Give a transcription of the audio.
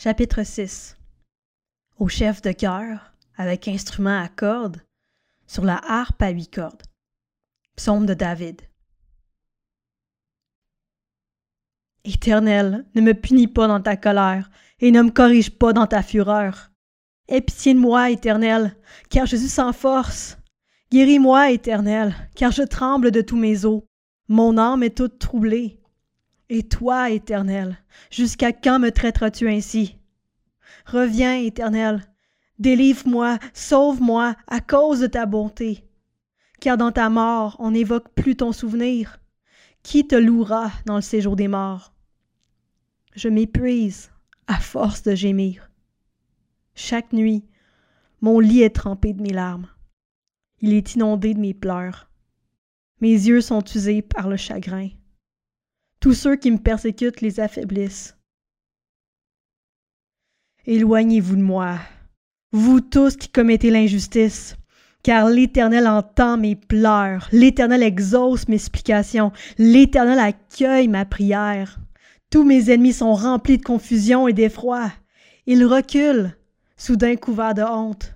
Chapitre 6 Au chef de chœur, avec instrument à cordes, sur la harpe à huit cordes. Psaume de David. Éternel, ne me punis pas dans ta colère, et ne me corrige pas dans ta fureur. Aie pitié de moi, Éternel, car je suis sans force. Guéris-moi, Éternel, car je tremble de tous mes os. Mon âme est toute troublée. Et toi, Éternel, jusqu'à quand me traiteras-tu ainsi? Reviens, Éternel, délivre-moi, sauve-moi à cause de ta bonté. Car dans ta mort, on n'évoque plus ton souvenir. Qui te louera dans le séjour des morts? Je m'épuise à force de gémir. Chaque nuit, mon lit est trempé de mes larmes. Il est inondé de mes pleurs. Mes yeux sont usés par le chagrin. Tous ceux qui me persécutent les affaiblissent. Éloignez-vous de moi, vous tous qui commettez l'injustice, car l'Éternel entend mes pleurs, l'Éternel exauce mes supplications, l'Éternel accueille ma prière. Tous mes ennemis sont remplis de confusion et d'effroi. Ils reculent, soudain couverts de honte.